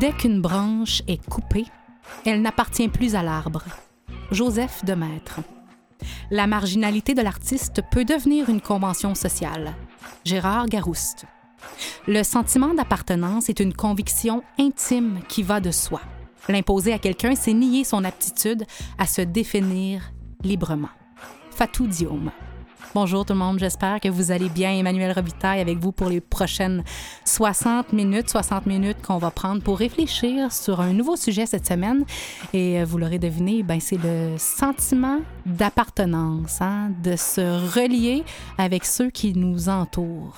Dès qu'une branche est coupée, elle n'appartient plus à l'arbre. Joseph Maître. La marginalité de l'artiste peut devenir une convention sociale. Gérard Garouste. Le sentiment d'appartenance est une conviction intime qui va de soi. L'imposer à quelqu'un, c'est nier son aptitude à se définir librement. Fatou Diome. Bonjour tout le monde, j'espère que vous allez bien. Emmanuel Robitaille avec vous pour les prochaines 60 minutes, 60 minutes qu'on va prendre pour réfléchir sur un nouveau sujet cette semaine. Et euh, vous l'aurez deviné, ben, c'est le sentiment d'appartenance, hein, de se relier avec ceux qui nous entourent.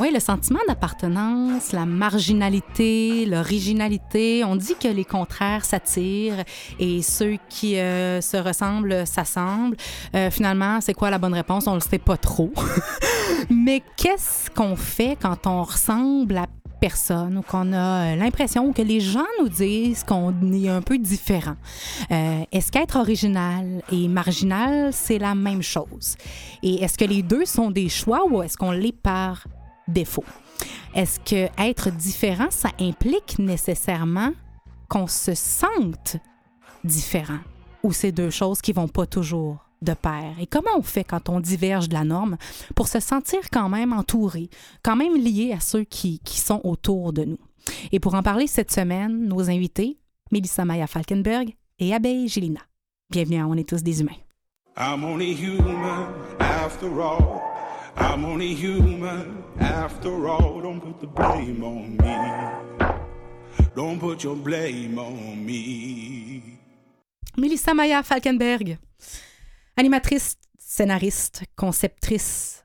Oui, le sentiment d'appartenance, la marginalité, l'originalité, on dit que les contraires s'attirent et ceux qui euh, se ressemblent s'assemblent. Euh, finalement, c'est quoi la bonne réponse? On ne le sait pas trop. Mais qu'est-ce qu'on fait quand on ressemble à personne ou qu'on a l'impression que les gens nous disent qu'on est un peu différent? Euh, est-ce qu'être original et marginal, c'est la même chose? Et est-ce que les deux sont des choix ou est-ce qu'on les part défaut. Est-ce que être différent, ça implique nécessairement qu'on se sente différent? Ou c'est deux choses qui vont pas toujours de pair? Et comment on fait quand on diverge de la norme pour se sentir quand même entouré, quand même lié à ceux qui, qui sont autour de nous? Et pour en parler cette semaine, nos invités, Melissa Maya Falkenberg et Abeille Gélina. Bienvenue à On est tous des humains. I'm only human after all. Don't put the blame on me. Don't put your blame on me. Melissa Maya Falkenberg, animatrice, scénariste, conceptrice,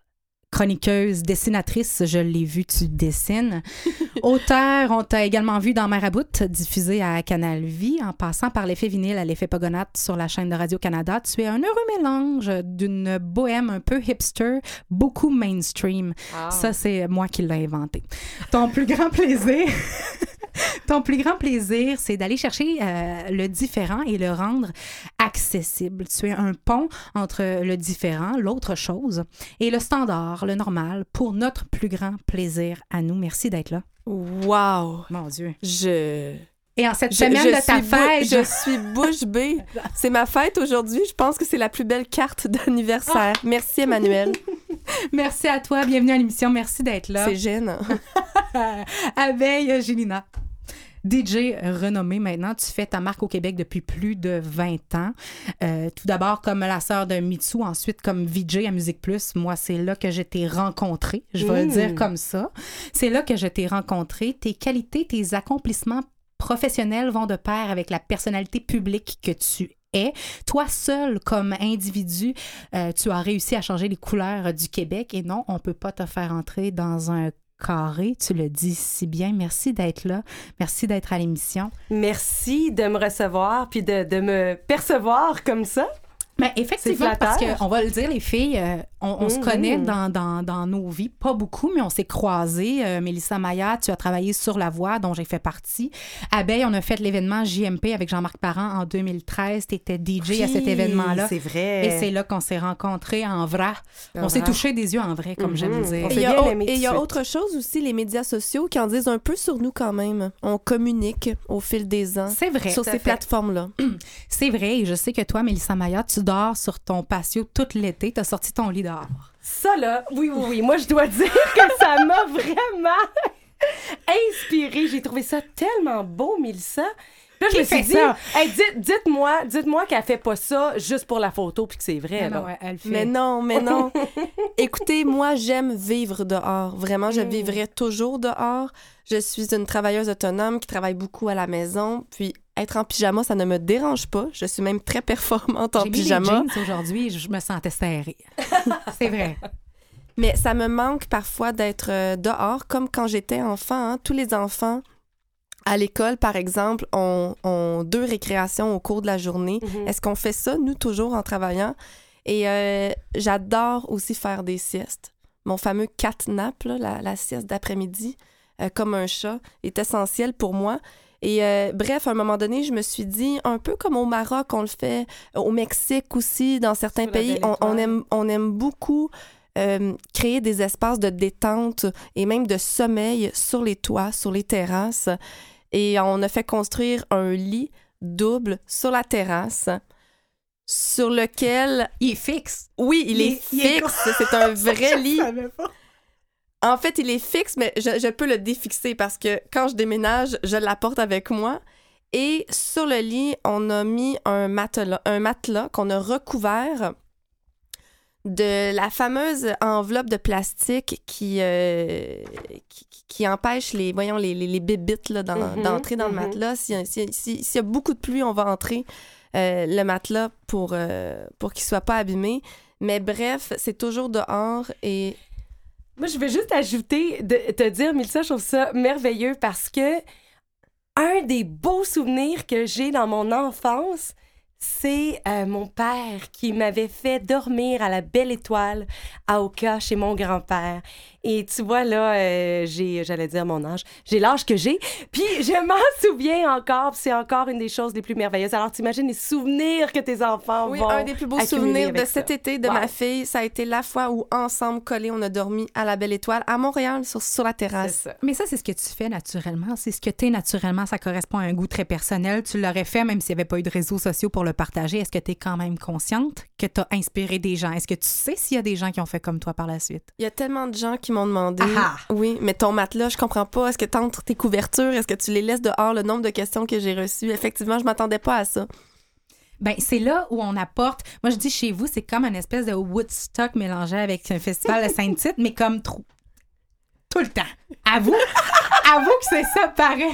chroniqueuse, dessinatrice, je l'ai vu, tu dessines. Auteur, on t'a également vu dans Marabout, diffusé à Canal Vie, en passant par l'effet vinyle à l'effet Pogonate sur la chaîne de Radio-Canada. Tu es un heureux mélange d'une bohème un peu hipster, beaucoup mainstream. Ça, c'est moi qui l'ai inventé. Ton plus grand plaisir... Ton plus grand plaisir, c'est d'aller chercher euh, le différent et le rendre accessible. Tu es un pont entre le différent, l'autre chose, et le standard, le normal, pour notre plus grand plaisir à nous. Merci d'être là. Wow! Mon Dieu. Je... Et en cette semaine de ta fête... Je suis bouche bée. C'est ma fête aujourd'hui. Je pense que c'est la plus belle carte d'anniversaire. Ah! Merci, Emmanuel. Merci à toi. Bienvenue à l'émission. Merci d'être là. C'est gênant. Abeille Gélina. DJ renommé maintenant. Tu fais ta marque au Québec depuis plus de 20 ans. Euh, tout d'abord comme la sœur de Mitsu, ensuite comme VJ à Musique Plus. Moi, c'est là que je t'ai rencontré. Je vais le dire comme ça. C'est là que je t'ai rencontré. Tes qualités, tes accomplissements professionnels vont de pair avec la personnalité publique que tu es. Toi seul, comme individu, euh, tu as réussi à changer les couleurs du Québec et non, on peut pas te faire entrer dans un carré. Tu le dis si bien. Merci d'être là. Merci d'être à l'émission. Merci de me recevoir puis de, de me percevoir comme ça. Mais effectivement, parce qu'on va le dire, les filles, euh, on, on se Mhm. connaît dans, dans, dans nos vies, pas beaucoup, mais on s'est croisés. Euh, Mélissa Maya, tu as travaillé sur La Voix, dont j'ai fait partie. Abeille, on a fait l'événement JMP avec Jean-Marc Parent en 2013. Tu étais DJ à cet événement-là. C'est vrai. Et c'est là qu'on s'est rencontrés en vrai. En on s'est vrai. touché des yeux en vrai, comme j'aime Mhm. dire. Et il y a, autre chose aussi, les médias sociaux qui en disent un peu sur nous quand même. On communique au fil des ans C'est vrai. sur ces plateformes-là. C'est vrai. Et je sais que toi, Mélissa Maya, tu sur ton patio tout l'été. Tu sorti ton lit dehors. Ça, là, oui, oui, oui. Moi, je dois dire que ça m'a vraiment inspirée. J'ai trouvé ça tellement beau, Mélissa. Là, je me suis dit, ça? Hey, dites, dites-moi, dites-moi qu'elle fait pas ça juste pour la photo puis que c'est vrai. Non, là. non, elle fait. Mais non, mais non. Écoutez, moi, j'aime vivre dehors. Vraiment, je Mm. vivrai toujours dehors. Je suis une travailleuse autonome qui travaille beaucoup à la maison. Puis, être en pyjama, ça ne me dérange pas. Je suis même très performante en J'ai mis les pyjama. jeans aujourd'hui, je me sentais serrée. c'est vrai. Mais ça me manque parfois d'être euh, dehors, comme quand j'étais enfant. hein. Tous les enfants à l'école, par exemple, ont, ont deux récréations au cours de la journée. Mhm. Est-ce qu'on fait ça, nous, toujours en travaillant? Et euh, j'adore aussi faire des siestes. Mon fameux cat nap, là, la, la sieste d'après-midi, euh, comme un chat, est essentiel pour moi. Et euh, bref, à un moment donné, je me suis dit, un peu comme au Maroc, on le fait, au Mexique aussi, dans certains pays, on, on aime, on aime beaucoup euh, créer des espaces de détente et même de sommeil sur les toits, sur les terrasses. Et on a fait construire un lit double sur la terrasse sur lequel, Il est fixe. oui, il, Il est fixe, c'est un vrai lit. En fait, il est fixe, mais je, je peux le défixer parce que quand je déménage, je l'apporte avec moi. Et sur le lit, on a mis un matelas, un matelas qu'on a recouvert de la fameuse enveloppe de plastique qui, euh, qui, qui empêche les, voyons, les, les, les bébites là, dans- Mhm, d'entrer dans le mhm. matelas. S'il y, a- s'il y a- beaucoup de pluie, on va entrer euh, le matelas pour, euh, pour qu'il soit pas abîmé. Mais bref, c'est toujours dehors et Moi, je vais juste ajouter, de te dire, Mélissa, je trouve ça merveilleux parce que un des beaux souvenirs que j'ai dans mon enfance, c'est euh, mon père qui m'avait fait dormir à la Belle Étoile à Oka chez mon grand-père. Et tu vois, là, euh, j'ai, j'allais dire mon âge, j'ai l'âge que j'ai, puis je m'en souviens encore, puis c'est encore une des choses les plus merveilleuses. Alors, t'imagines les souvenirs que tes enfants Oui, vont un des plus beaux souvenirs de cet ça. été de Wow. ma fille, ça a été la fois où, ensemble, collés, on a dormi à la Belle Étoile, à Montréal, sur, sur la C'est terrasse. ça. Mais ça, c'est ce que tu fais naturellement. C'est ce que tu es naturellement. Ça correspond à un goût très personnel. Tu l'aurais fait même s'il n'y avait pas eu de réseaux sociaux pour le partager. Est-ce que tu es quand même consciente que tu as inspiré des gens? Est-ce que tu sais s'il y a des gens qui ont fait comme toi par la suite? Il y a tellement de gens qui m'ont demandé. Ah ah. Oui, mais ton matelas, je comprends pas. Est-ce que tu entres tes couvertures? Est-ce que tu les laisses dehors? Le nombre de questions que j'ai reçues. Effectivement, je m'attendais pas à ça. Ben, c'est là où on apporte. Moi, je dis chez vous, c'est comme une espèce de Woodstock mélangé avec un festival de Sainte-Tite, mais comme trop. Tout le temps. Avoue, avoue que c'est ça pareil.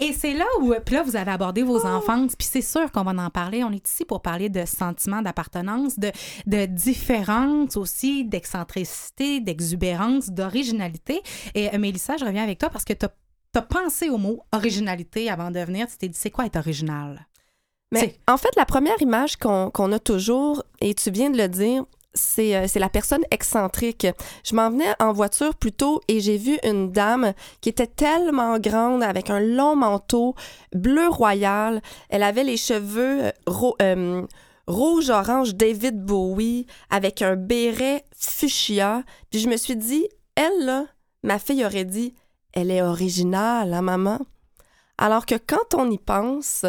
Et c'est là où, puis là, vous avez abordé vos enfances, puis c'est sûr qu'on va en parler. On est ici pour parler de sentiments d'appartenance, de, de différence aussi, d'excentricité, d'exubérance, d'originalité. Et euh, Mélissa, je reviens avec toi parce que tu as pensé au mot originalité avant de venir. Tu t'es dit, c'est quoi être original? Mais en fait, la première image qu'on qu'on a toujours, et tu viens de le dire, c'est euh, c'est la personne excentrique. Je m'en venais en voiture plus tôt et j'ai vu une dame qui était tellement grande avec un long manteau bleu royal. Elle avait les cheveux euh, euh, rouge-orange David Bowie avec un béret fuchsia. Puis je me suis dit, elle, là, ma fille aurait dit, elle est originale, hein, maman? Alors que quand on y pense,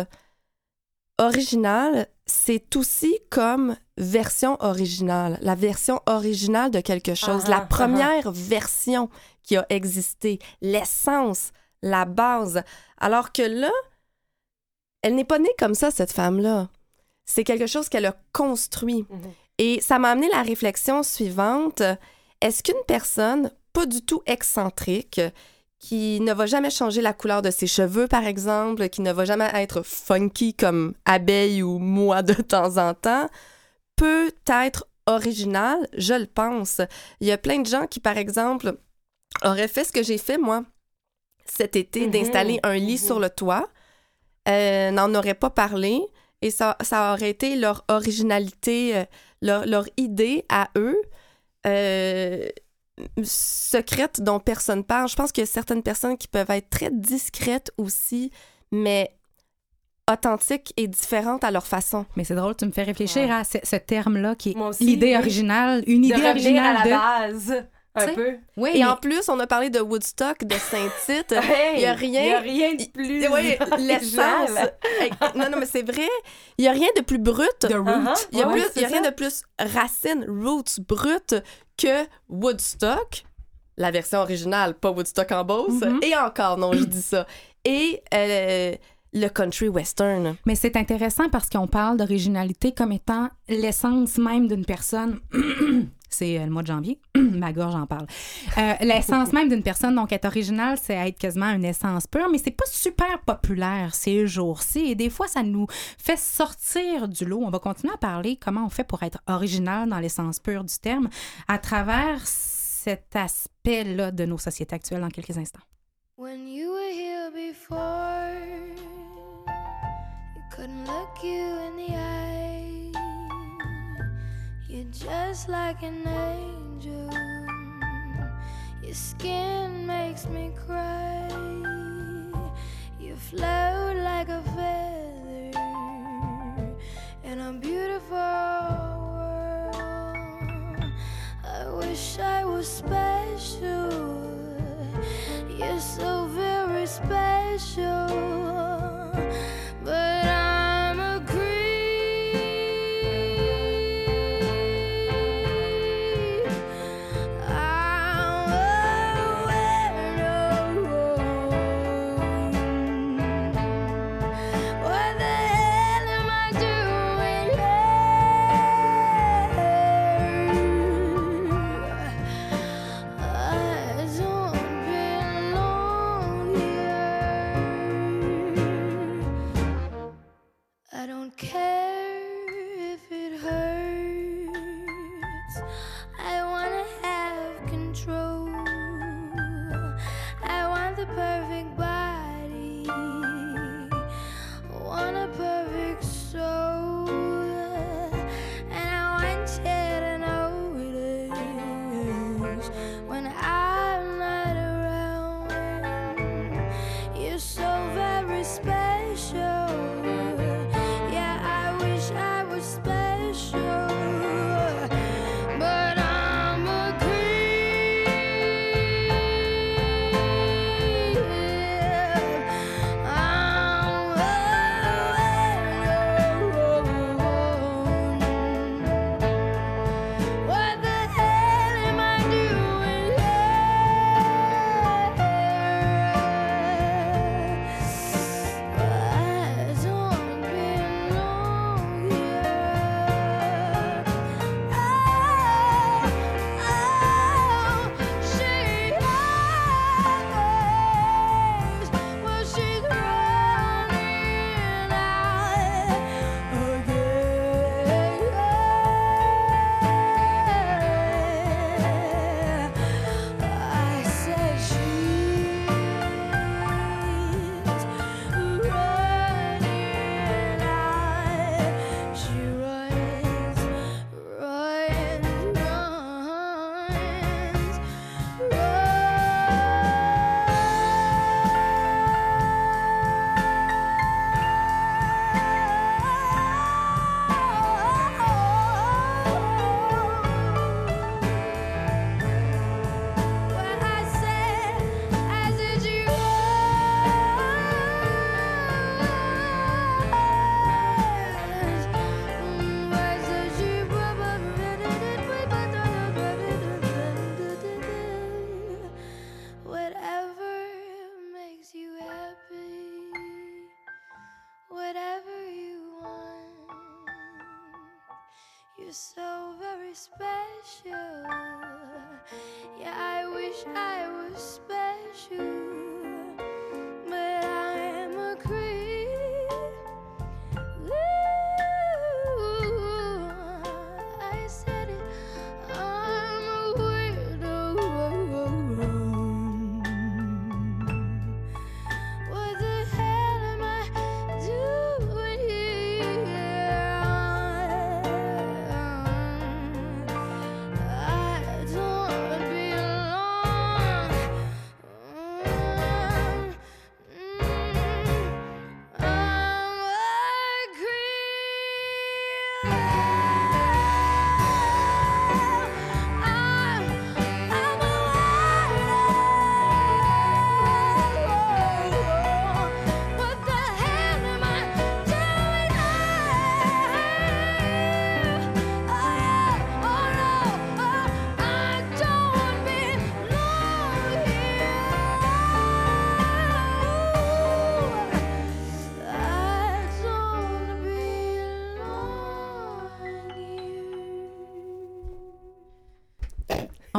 original, c'est aussi comme version originale, la version originale de quelque chose, Ah, la ah, première version qui a existé, l'essence, la base. Alors que là, elle n'est pas née comme ça, cette femme-là. C'est quelque chose qu'elle a construit. Mhm. Et ça m'a amené la réflexion suivante. Est-ce qu'une personne pas du tout excentrique, qui ne va jamais changer la couleur de ses cheveux, par exemple, qui ne va jamais être funky comme abeille ou moi de temps en temps, peut être original, je le pense. Il y a plein de gens qui, par exemple, auraient fait ce que j'ai fait, moi, cet été, Mhm, d'installer un lit mhm. sur le toit, euh, n'en auraient pas parlé, et ça, ça aurait été leur originalité, euh, leur, leur idée à eux. euh, secrète dont personne parle. Je pense qu'il y a certaines personnes qui peuvent être très discrètes aussi, mais authentiques et différentes à leur façon. Mais c'est drôle, tu me fais réfléchir à ce, ce terme-là qui est aussi, l'idée oui. originale, une De idée originale à de. la base, un peu. Oui, Et mais- en plus, on a parlé de Woodstock, de Saint-Tite. Hey, Il y a rien- Il y a rien de plus. Oui, l'essence. non, non, mais c'est vrai. Il n'y a rien de plus brut. The root. Uh-huh. Il y a, Ouais, plus- il y a c'est rien de plus racine, roots, brut que Woodstock, la version originale, pas Woodstock en Beauce. Mhm. Et encore, non, je dis ça. Et euh, le country western. Mais c'est intéressant parce qu'on parle d'originalité comme étant l'essence même d'une personne. c'est euh, le mois de janvier. Ma gorge en parle. Euh, l'essence même d'une personne, donc, être original, c'est être quasiment une essence pure, mais c'est pas super populaire ces jours-ci. Et des fois, ça nous fait sortir du lot. On va continuer à parler comment on fait pour être original dans l'essence pure du terme à travers cet aspect-là de nos sociétés actuelles dans quelques instants. When you were here before, couldn't look you in the eye. Just like an angel. Your skin makes me cry. You float like a feather in a beautiful world. I wish I was special. You're so very special,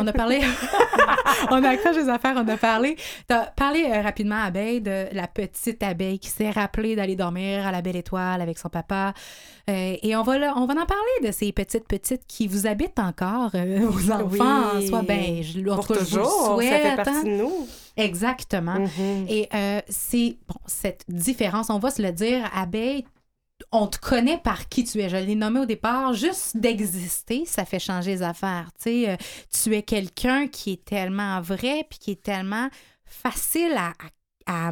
On a parlé. on a accroché les affaires, on a parlé. T'as parlé euh, rapidement, Abeille, de la petite abeille qui s'est rappelée d'aller dormir à la belle étoile avec son papa. Euh, et on va, là- on va en parler de ces petites petites qui vous habitent encore euh, aux enfants. Oui. Soit ben, je, Pour je vous le toujours, ça fait partie hein. de nous. Exactement. Mhm. Et euh, c'est bon, cette différence, on va se le dire, Abeille, on te connaît par qui tu es. Je l'ai nommé au départ, juste d'exister, ça fait changer les affaires. Tu euh, es quelqu'un qui est tellement vrai puis qui est tellement facile à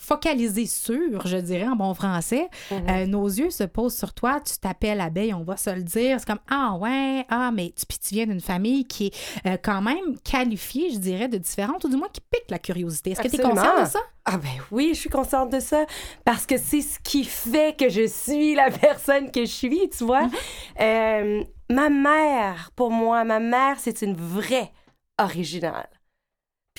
focaliser sur, je dirais en bon français. Mhm. Euh, nos yeux se posent sur toi, tu t'appelles abeille, on va se le dire. C'est comme Ah ouais, ah, mais tu, puis tu viens d'une famille qui est euh, quand même qualifiée, je dirais, de différente, ou du moins qui pique la curiosité. Est-ce que tu es consciente de ça? Ah ben oui, je suis consciente de ça parce que c'est ce qui fait que je suis la personne que je suis, tu vois. Euh, ma mère, pour moi, ma mère, c'est une vraie originale.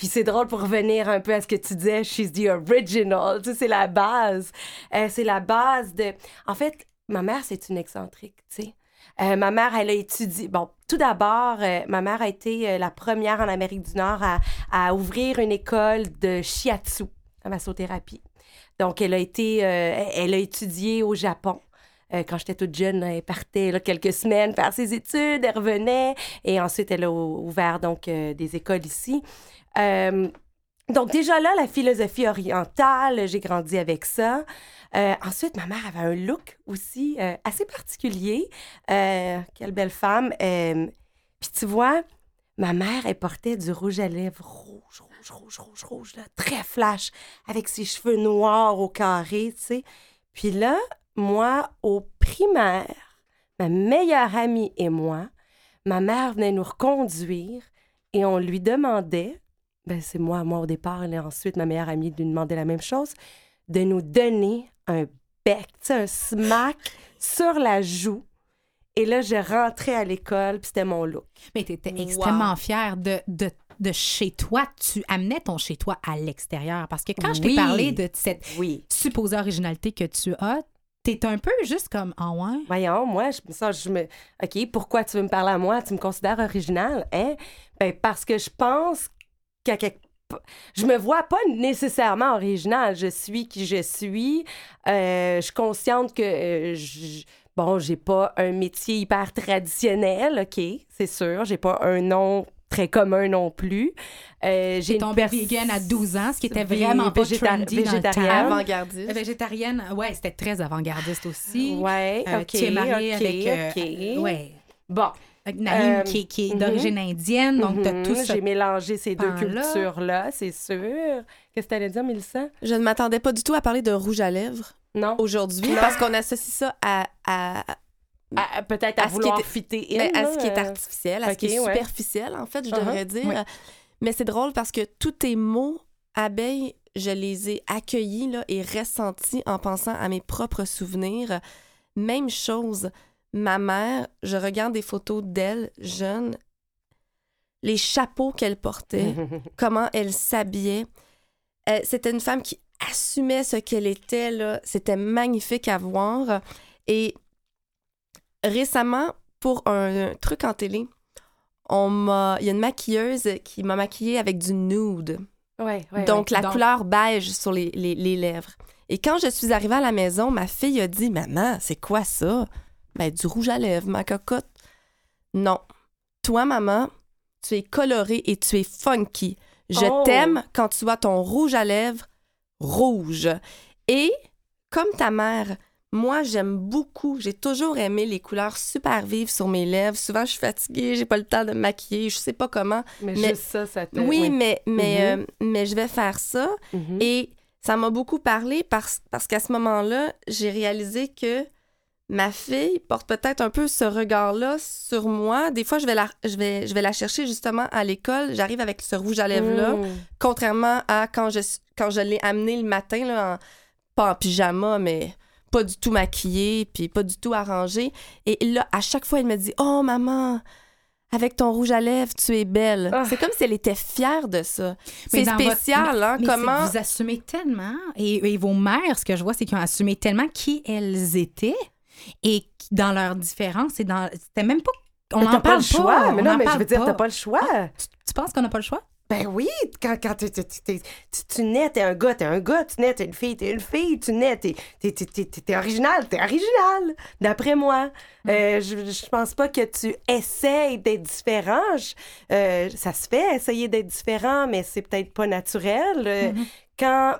Puis c'est drôle pour revenir un peu à ce que tu disais, she's the original, tu sais, c'est la base. Euh, c'est la base de... En fait, ma mère, c'est une excentrique, tu sais. Euh, ma mère, elle a étudié... Bon, tout d'abord, euh, ma mère a été la première en Amérique du Nord à, ouvrir une école de shiatsu, la massothérapie. Donc, elle a été... elle a étudié au Japon. Quand j'étais toute jeune, elle partait là, quelques semaines faire ses études, elle revenait et ensuite elle a ou- ouvert donc des écoles ici. Euh, donc déjà là, la philosophie orientale, j'ai grandi avec ça. Euh, ensuite, ma mère avait un look aussi euh, assez particulier. Quelle belle femme. Puis tu vois, ma mère, elle portait du rouge à lèvres rouge, rouge, rouge, rouge, rouge, là, très flash, avec ses cheveux noirs au carré, tu sais. Puis là, moi, au primaire, ma meilleure amie et moi, ma mère venait nous reconduire et on lui demandait, ben c'est moi, moi au départ, et ensuite ma meilleure amie lui demandait la même chose, de nous donner un bec, un smack sur la joue. Et là, je rentrais à l'école, puis c'était mon look. Mais tu étais Wow. extrêmement fière de, de, de chez toi. Tu amenais ton chez toi à l'extérieur. Parce que quand je t'ai Oui. parlé de cette Oui. supposée originalité que tu as, t'es un peu juste comme Ah ouais? Voyons, moi, je me sens, je me. OK, pourquoi tu veux me parler à moi? Tu me considères original, hein? Ben, parce que je pense qu'à quelque je me vois pas nécessairement originale. Je suis qui je suis. Euh, je suis consciente que, euh, je- bon, j'ai pas un métier hyper traditionnel, OK, c'est sûr. J'ai pas un nom très commun non plus. Euh, j'ai tombée pers- vegan à 12 ans, ce qui était vraiment pas trendy dans le végétarienne. Avant-gardiste. Euh, Végétarienne, ouais, c'était très avant-gardiste aussi. Ouais, Euh, OK. mariée OK, avec euh, OK. ouais, Bon. Avec Naïm Euh, qui, qui est mhm. d'origine indienne, donc t'as tout ça. J'ai mélangé ces deux cultures-là, c'est sûr. Qu'est-ce que t'allais dire, Mélissa? Je ne m'attendais pas du tout à parler de rouge à lèvres Non? aujourd'hui parce qu'on associe ça à, à, À- Peut-être à, à ce qui vouloir fitter in, ben, à ce qui est artificiel, à ce qui est ouais. superficiel, en fait, je Uh-huh, devrais dire. Mais c'est drôle parce que tous tes mots, abeilles, je les ai accueillis là, et ressentis en pensant à mes propres souvenirs. Même chose, ma mère, je regarde des photos d'elle jeune, les chapeaux qu'elle portait, comment elle s'habillait. Euh, C'était une femme qui assumait ce qu'elle était. là. C'était magnifique à voir. Et récemment, pour un, un truc en télé, on m'a, il y a une maquilleuse qui m'a maquillée avec du nude. Ouais, ouais, donc, ouais. la Donc- couleur beige sur les, les- les lèvres. Et quand je suis arrivée à la maison, ma fille a dit Maman, c'est quoi ça Ben, du rouge à lèvres, ma cocotte. Non. Toi, maman, tu es colorée et tu es funky. Je Oh. t'aime quand tu as ton rouge à lèvres rouge. Et comme ta mère, moi, j'aime beaucoup, j'ai toujours aimé les couleurs super vives sur mes lèvres. Souvent, je suis fatiguée, j'ai pas le temps de me maquiller, je sais pas comment. Mais, mais- juste ça, ça te... Oui, mais, mais, Mhm. euh, mais je vais faire ça. Mhm. Et ça m'a beaucoup parlé parce, parce qu'à ce moment-là, j'ai réalisé que ma fille porte peut-être un peu ce regard-là sur moi. Des fois, je vais la, je vais, je vais la chercher justement à l'école. J'arrive avec ce rouge à lèvres-là, Mm. contrairement à quand je, quand je l'ai amené le matin, là, en- pas en pyjama, mais pas du tout maquillée, puis pas du tout arrangée. Et là, à chaque fois, elle me dit « Oh, maman, avec ton rouge à lèvres, tu es belle. Ah. C'est comme si elle était fière de ça. C'est votre- spécial, hein? Mais Comment... vous assumez tellement, et, et vos mères, ce que je vois, c'est qu'ils ont assumé tellement qui elles étaient, et dans leurs différences, et dans, c'était même pas on Mais n'en t'as pas parle le choix. mais on non, mais je parle veux dire, pas. t'as pas le choix. Tu, tu penses qu'on n'a pas le choix? Ben oui, quand, quand tu, tu, nais, t'es un gars, t'es un gars, tu nais, t'es une fille, t'es une fille, tu nais, t'es, t'es, t'es, t'es, original, t'es original, d'après moi. Euh, je, je pense pas que tu essayes d'être différent. Je- euh, ça se fait, essayer d'être différent, mais c'est peut-être pas naturel. Euh, Quand...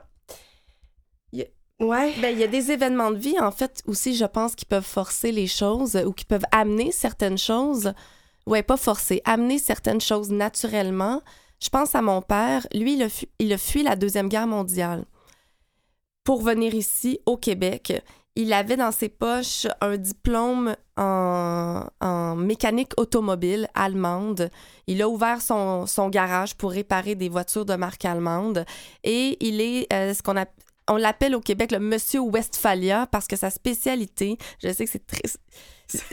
Ouais. Ben, il y a des événements de vie, en fait, aussi, je pense, qui peuvent forcer les choses ou qui peuvent amener certaines choses. Ouais, pas forcer, amener certaines choses naturellement. Je pense à mon père. Lui, il a, fui la Deuxième Guerre mondiale pour venir ici, au Québec. Il avait dans ses poches un diplôme en, en mécanique automobile allemande. Il a ouvert son, son garage pour réparer des voitures de marque allemande. Et il est euh, ce qu'on a, on l'appelle au Québec le Monsieur Westphalia parce que sa spécialité, je sais que c'est très.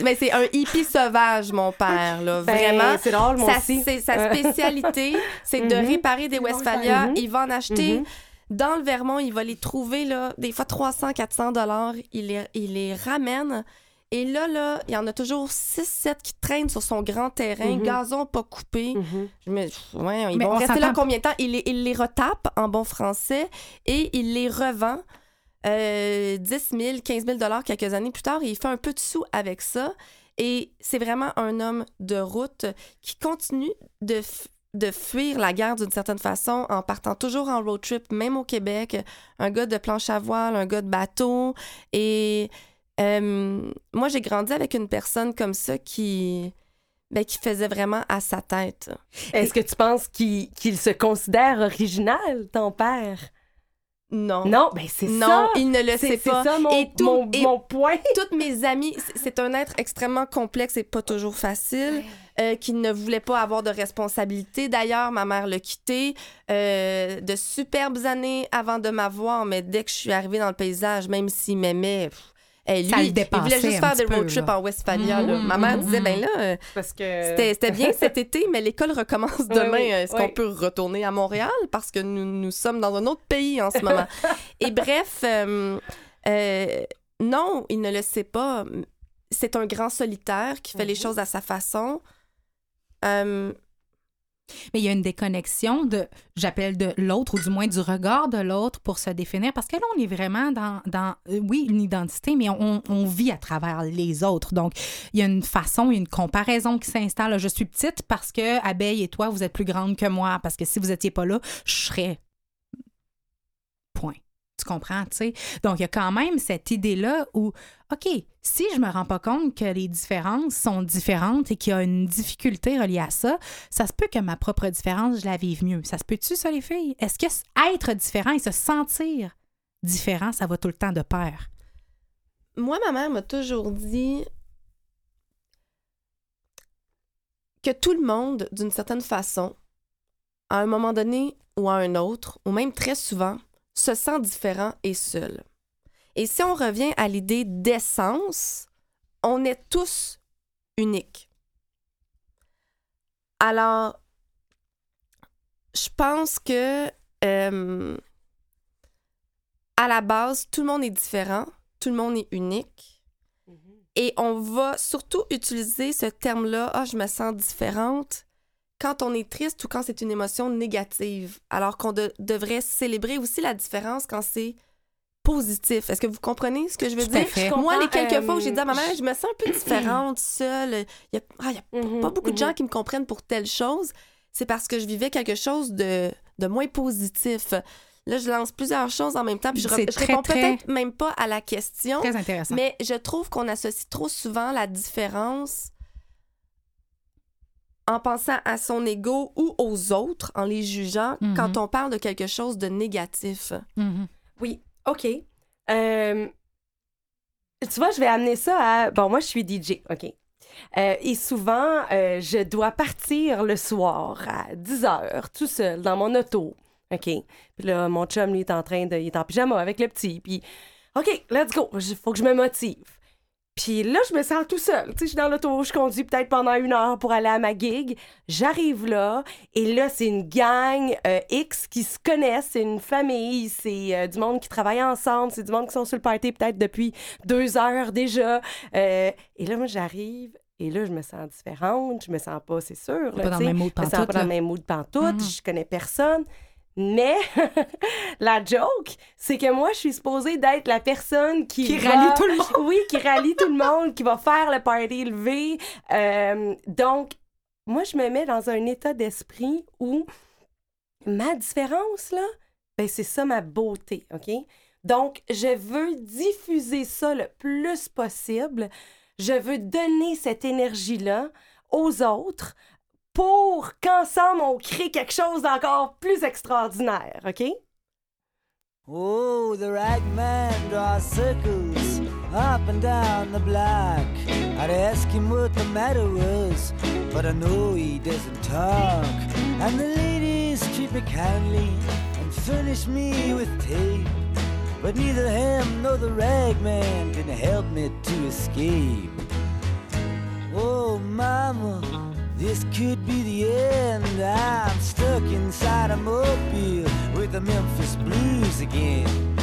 Mais c'est un hippie sauvage, mon père, là. Ben, Vraiment. C'est drôle, moi Sa, aussi. sa Euh. spécialité, c'est de Mhm. réparer des Westphalia. Il va en acheter Mhm. dans le Vermont. Il va les trouver, là, des fois 300, 400 dollars. Il les, il les ramène. Et là, là, il y en a toujours 6-7 qui traînent sur son grand terrain, Mhm. gazon pas coupé. Je me- ouais, ils Mais vont on rester là combien de temps? Il les, il les retape en bon français et il les revend euh, 10 000, 15 000 dollars quelques années plus tard. Et il fait un peu de sous avec ça. Et c'est vraiment un homme de route qui continue de, de fuir la guerre d'une certaine façon en partant toujours en road trip, même au Québec. Un gars de planche à voile, un gars de bateau. Et euh, moi, j'ai grandi avec une personne comme ça qui, ben, qui faisait vraiment à sa tête. Est-ce que tu penses qu'il se considère original, ton père? Non. Non, ben c'est Non, ça. il ne le C'est sait c'est pas. ça mon, et tout- mon, et mon point. toutes mes amies, c'est- c'est un être extrêmement complexe et pas toujours facile, euh, qui ne voulait pas avoir de responsabilité. D'ailleurs, ma mère l'a quitté euh, de superbes années avant de m'avoir, mais dès que je suis arrivée dans le paysage, même s'il m'aimait, hey, Ça le lui, il dépassait voulait juste faire des road trips là. en Westphalia. Mhm, Ma mère mhm, disait, ben là, euh, Parce que. c'était bien cet été, mais l'école recommence demain. oui, Est-ce oui. qu'on peut retourner à Montréal? Parce que nous, nous sommes dans un autre pays en ce moment. Et bref, euh, euh, non, il ne le sait pas. C'est un grand solitaire qui fait les Mhm. choses à sa façon. Euh, Mais il y a une déconnexion de, j'appelle de l'autre, ou du moins du regard de l'autre pour se définir. Parce que là, on est vraiment dans, dans euh, oui, une identité, mais on, on vit à travers les autres. Donc, il y a une façon, une comparaison qui s'installe. Je suis petite parce que Abeille et toi, vous êtes plus grande que moi. Parce que si vous étiez pas là, je serais. Comprends, tu sais? Donc, il y a quand même cette idée-là où, OK, si je me rends pas compte que les différences sont différentes et qu'il y a une difficulté reliée à ça, ça se peut que ma propre différence, je la vive mieux. Ça se peut-tu, ça, les filles? Est-ce que être différent et se sentir différent, ça va tout le temps de pair? moi, ma mère m'a toujours dit que tout le monde, d'une certaine façon, à un moment donné ou à un autre, ou même très souvent, se sent différent et seul. Et si on revient à l'idée d'essence, on est tous uniques. Alors, je pense que euh, à la base, tout le monde est différent, tout le monde est unique. Et on va surtout utiliser ce terme-là, ah, je me sens différente, quand on est triste ou quand c'est une émotion négative, alors qu'on de- devrait célébrer aussi la différence quand c'est positif. Est-ce que vous comprenez ce que je veux Tout dire? fait. Moi, les quelques fois où j'ai dit à ma euh, mère, je me sens un peu différente, seule, il y a, ah, y a pas beaucoup de mhm. gens qui me comprennent pour telle chose, c'est parce que je vivais quelque chose de, de moins positif. Là, je lance plusieurs choses en même temps, puis je, très, réponds très- peut-être même pas à la question, Très intéressant. mais je trouve qu'on associe trop souvent la différence en pensant à son ego ou aux autres, en les jugeant, Mhm. quand on parle de quelque chose de négatif. Mhm. Oui, OK. Euh, tu vois, je vais amener ça à. Bon, moi, je suis DJ, OK. Euh, et souvent, euh, je dois partir le soir à 10 heures, tout seul, dans mon auto. OK. Puis là, mon chum, lui, est en train de. Il est en pyjama avec le petit. Puis, OK, let's go. Il faut que je me motive. Puis là, je me sens tout seul. Tu sais, je suis dans l'auto, je conduis peut-être pendant une heure pour aller à ma gig. J'arrive là, et là, c'est une gang euh, X qui se connaissent, c'est une famille, c'est euh, du monde qui travaille ensemble, c'est du monde qui sont sur le party peut-être depuis deux heures déjà. Euh, et là, moi, j'arrive Et là, je me sens différente, je me sens pas, c'est sûr. Là, pas dans le même mood Je me sens pantoute, pas dans le même mood pantoute, Mhm. je connais personne. Mais la joke, c'est que moi, je suis supposée d'être la personne qui, Qui va- rallie tout le monde. Oui, qui rallie tout le monde, qui va faire le party élevé. Euh, donc, moi, je me mets dans un état d'esprit où ma différence, là, ben, c'est ça ma beauté, OK? Donc, je veux diffuser ça le plus possible. Je veux donner cette énergie-là aux autres pour qu'ensemble, on crée quelque chose d'encore plus extraordinaire, OK? Oh, the right man draws circles up and down the block. I'd ask him what the matter was, but I know he doesn't talk. And the ladies treat me kindly and furnish me with tea. But neither him nor the rag man can help me to escape. Oh, mama, this could be the end. I'm stuck inside a mobile with the Memphis blues again.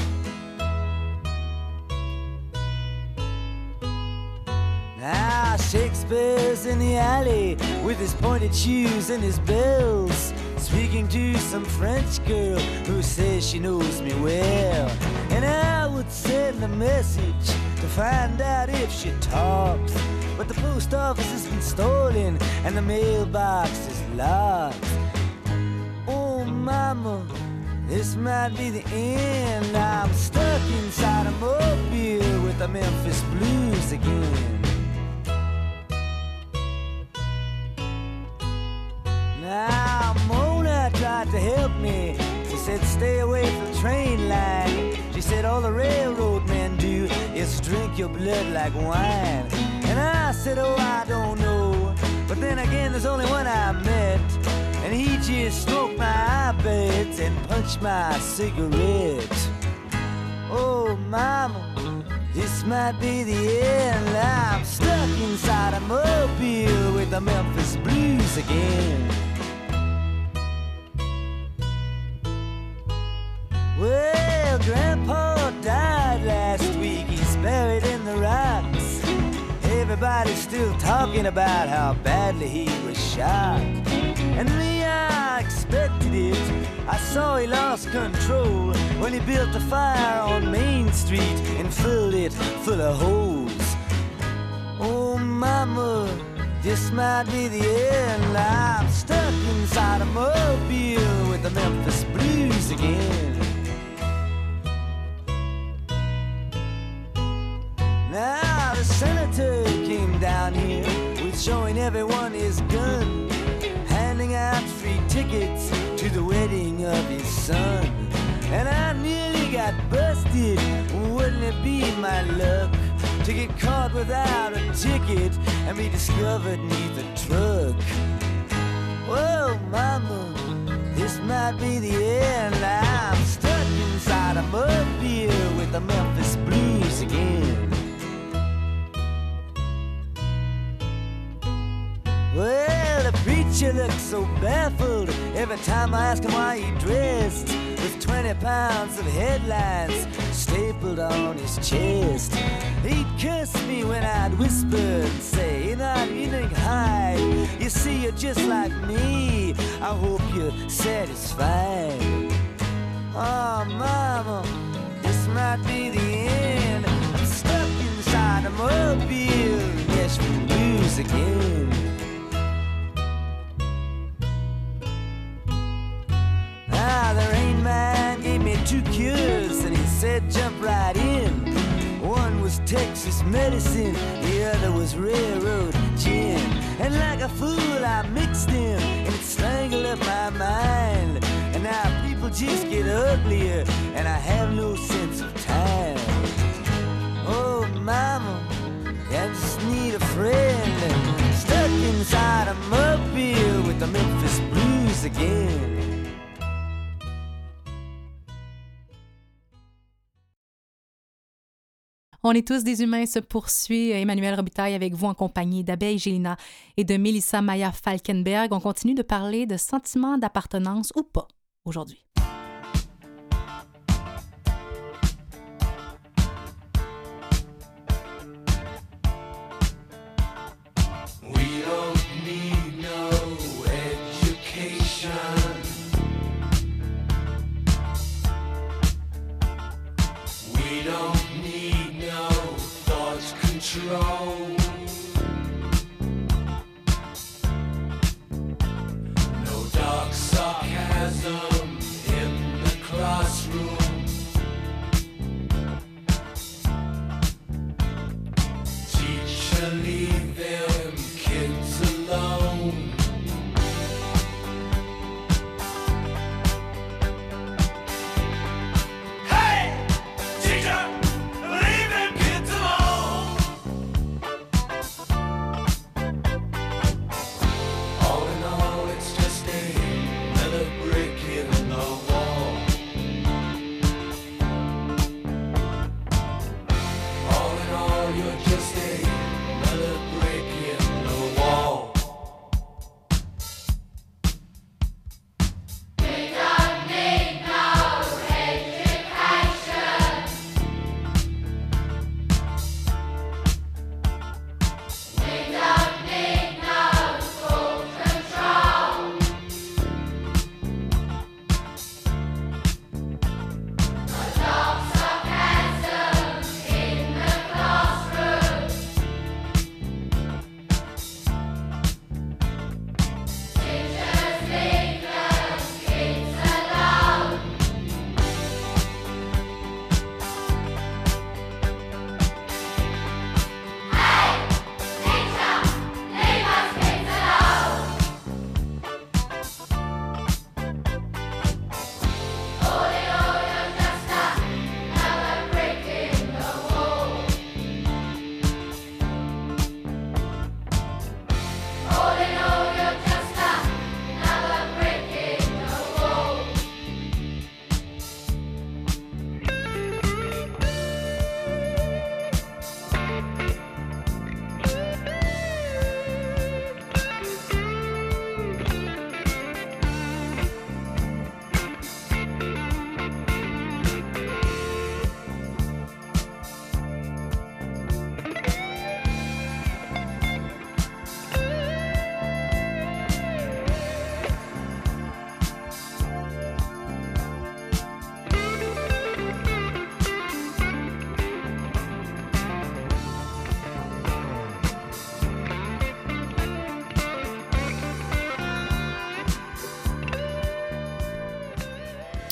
Now Shakespeare's in the alley with his pointed shoes and his bells, speaking to some French girl who says she knows me well. And I would send a message to find out if she talks. But the post office been stolen and the mailbox is locked. Oh, mama, this might be the end. I'm stuck inside a mobile with the Memphis blues again. Now Mona tried to help me. She said, stay away from the train line. She said, all the railroad men do is drink your blood like wine. And I said, oh, I don't know. But then again, there's only one I met. And he just smoked my eyelids and punched my cigarette. Oh, mama, this might be the end. I'm stuck inside a mobile with the Memphis blues again. Well, Grandpa died last week. He's buried in the rocks. Everybody's still talking about how badly he was shot. And me, I expected it. I saw he lost control when he built a fire on Main Street and filled it full of holes. Oh, mama, this might be the end. I'm stuck inside a mobile with the Memphis blues again. Now the senator down here with showing everyone his gun, handing out free tickets to the wedding of his son. And I nearly got busted. Wouldn't it be my luck to get caught without a ticket and be discovered neath a truck? Whoa, mama, this might be the end. I'm stuck inside a mobile with the Memphis blues again. Well, the preacher looks so baffled every time I ask him why he dressed with 20 pounds of headlines stapled on his chest. He'd curse me when I'd whisper and say, You're not eating high. You see, you're just like me. I hope you're satisfied. Oh, mama, this might be the end. I'm stuck inside a mobile, Nashville blues again. Medicine, the other was railroad gin. And like a fool, I mixed them and it strangled up my mind. And now people just get uglier and I have no sense of time. Oh, mama, I just need a friend. Stuck inside a mobile with the Memphis blues again. On est tous des humains se poursuit. Emmanuel Robitaille avec vous en compagnie d'Abeille Gélina et de Melissa Maya Falkenberg. On continue de parler de sentiments d'appartenance ou pas aujourd'hui. wrong.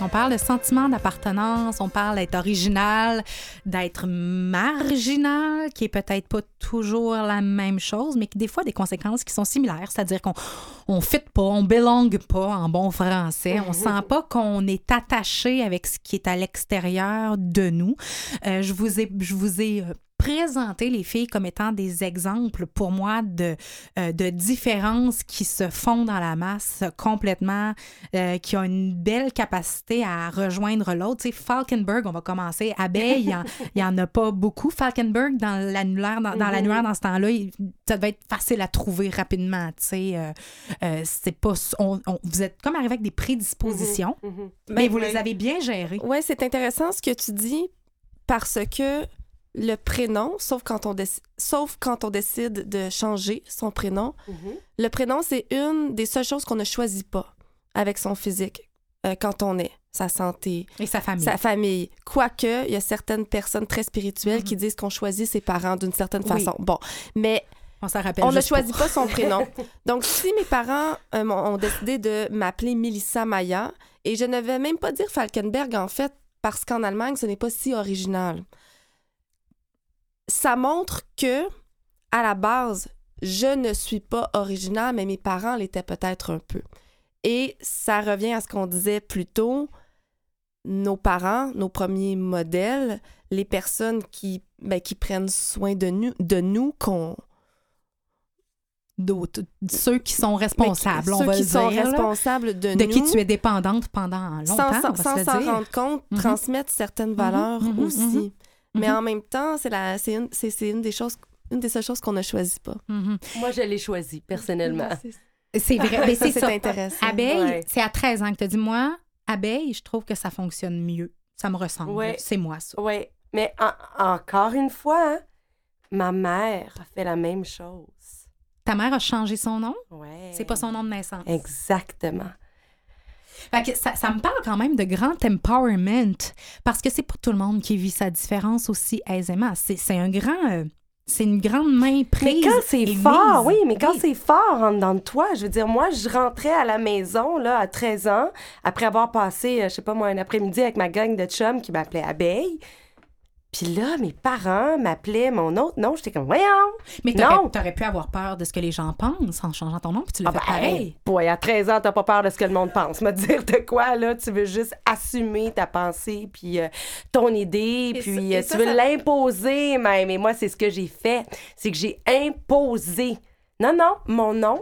On parle de sentiment d'appartenance, on parle d'être original, d'être marginal, qui est peut-être pas toujours la même chose, mais qui des fois a des conséquences qui sont similaires. C'est-à-dire qu'on on fit pas, on belongue pas en bon français. On sent pas qu'on est attaché avec ce qui est à l'extérieur de nous. Euh, je vous ai, je vous ai euh, présenter les filles comme étant des exemples pour moi de, euh, de différences qui se font dans la masse complètement, euh, qui ont une belle capacité à rejoindre l'autre. Tu sais, Falkenberg, on va commencer. Abeille, il n'y en, a pas beaucoup. Falkenberg, dans l'annulaire, dans, dans l'annuaire, dans ce temps-là, ça devait être facile à trouver rapidement. Tu sais, euh, c'est pas, on- on- vous êtes comme arrivé avec des prédispositions, Mhm. mais Ben, vous les avez bien gérées. Ouais, c'est intéressant ce que tu dis parce que le prénom, sauf quand on, déc- sauf quand on décide de changer son prénom, Mhm. le prénom, c'est une des seules choses qu'on ne choisit pas avec son physique euh, quand on est, sa santé, Et sa famille. sa famille. Quoique, il y a certaines personnes très spirituelles qui disent qu'on choisit ses parents d'une certaine Oui. façon. Bon, mais on s'en rappelle on ne choisit pas son prénom. Donc, si mes parents euh, ont décidé de m'appeler Melissa Maya, et je ne vais même pas dire Falkenberg, en fait, parce qu'en Allemagne, ce n'est pas si original. Ça montre que, à la base, je ne suis pas originale, mais mes parents l'étaient peut-être un peu. Et ça revient à ce qu'on disait plus tôt. Nos parents, nos premiers modèles, les personnes qui, ben, qui prennent soin de nous, de nous qu'on d'autres, ceux qui sont responsables, on ceux va qui le sont dire, responsables de, de nous, qui tu es dépendante pendant longtemps, sans s'en rendre compte, Mhm. transmettre certaines valeurs mhm, aussi. mhm, Mais mhm. en même temps, c'est la c'est une, c'est, c'est une des choses une des seules choses qu'on ne choisit pas. Mhm. Moi, je l'ai choisi, personnellement. C'est vrai, mais Ça, c'est ça. intéressant. Abeille, Ouais. c'est à 13 ans que tu as dit, moi, abeille, je trouve que ça fonctionne mieux. Ça me ressemble. Ouais. C'est moi, ça. Oui, mais en- encore une fois, hein, ma mère a fait la même chose. Ta mère a changé son nom? Ouais. C'est pas son nom de naissance. Exactement. Fait que ça, ça me parle quand même de grand empowerment parce que c'est pas tout le monde qui vit sa différence aussi aisément. C'est c'est un grand. euh, c'est une grande main prise. Mais quand c'est fort, mise. oui, mais quand c'est fort en dedans de toi, je veux dire, moi, je rentrais à la maison, là, à 13 ans, après avoir passé, euh, je sais pas moi, un après-midi avec ma gang de chums qui m'appelait Abeille. Puis là, mes parents m'appelaient mon autre nom. J'étais comme, voyons! Mais t'aurais, Non. t'aurais pu avoir peur de ce que les gens pensent en changeant ton nom, puis tu l'as Ah fait ben, pareil. hey, boy, à 13 ans, t'as pas peur de ce que le monde pense. Me dire de quoi, là, tu veux juste assumer ta pensée, puis euh, ton idée, Et puis ça- euh, ça, tu veux ça- l'imposer même. Et moi, c'est ce que j'ai fait. C'est que j'ai imposé. Non, non, mon nom,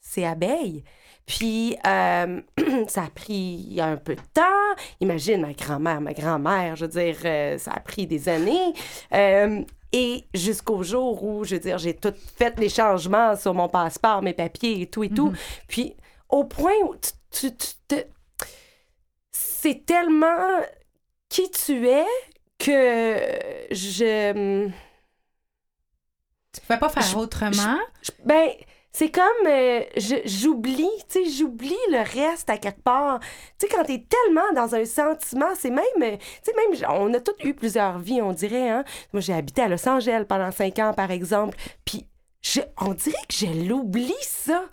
c'est Abeille. Puis, euh, ça a pris un peu de temps. Imagine ma grand-mère, ma grand-mère, je veux dire, euh, ça a pris des années. Euh, et jusqu'au jour où, je veux dire, j'ai tout fait les changements sur mon passeport, mes papiers et tout et tout. Puis, au point où tu, tu- tu te... C'est tellement qui tu es que je... Tu pouvais pas faire Je- autrement? je- ben, c'est comme euh, j'oublie, tu sais, j'oublie le reste à quelque part. Tu sais, quand t'es tellement dans un sentiment, c'est même, euh, tu sais, même, on a toutes eu plusieurs vies, on dirait, hein. Moi, j'ai habité à Los Angeles pendant cinq ans, par exemple, puis on dirait que je l'oublie, ça.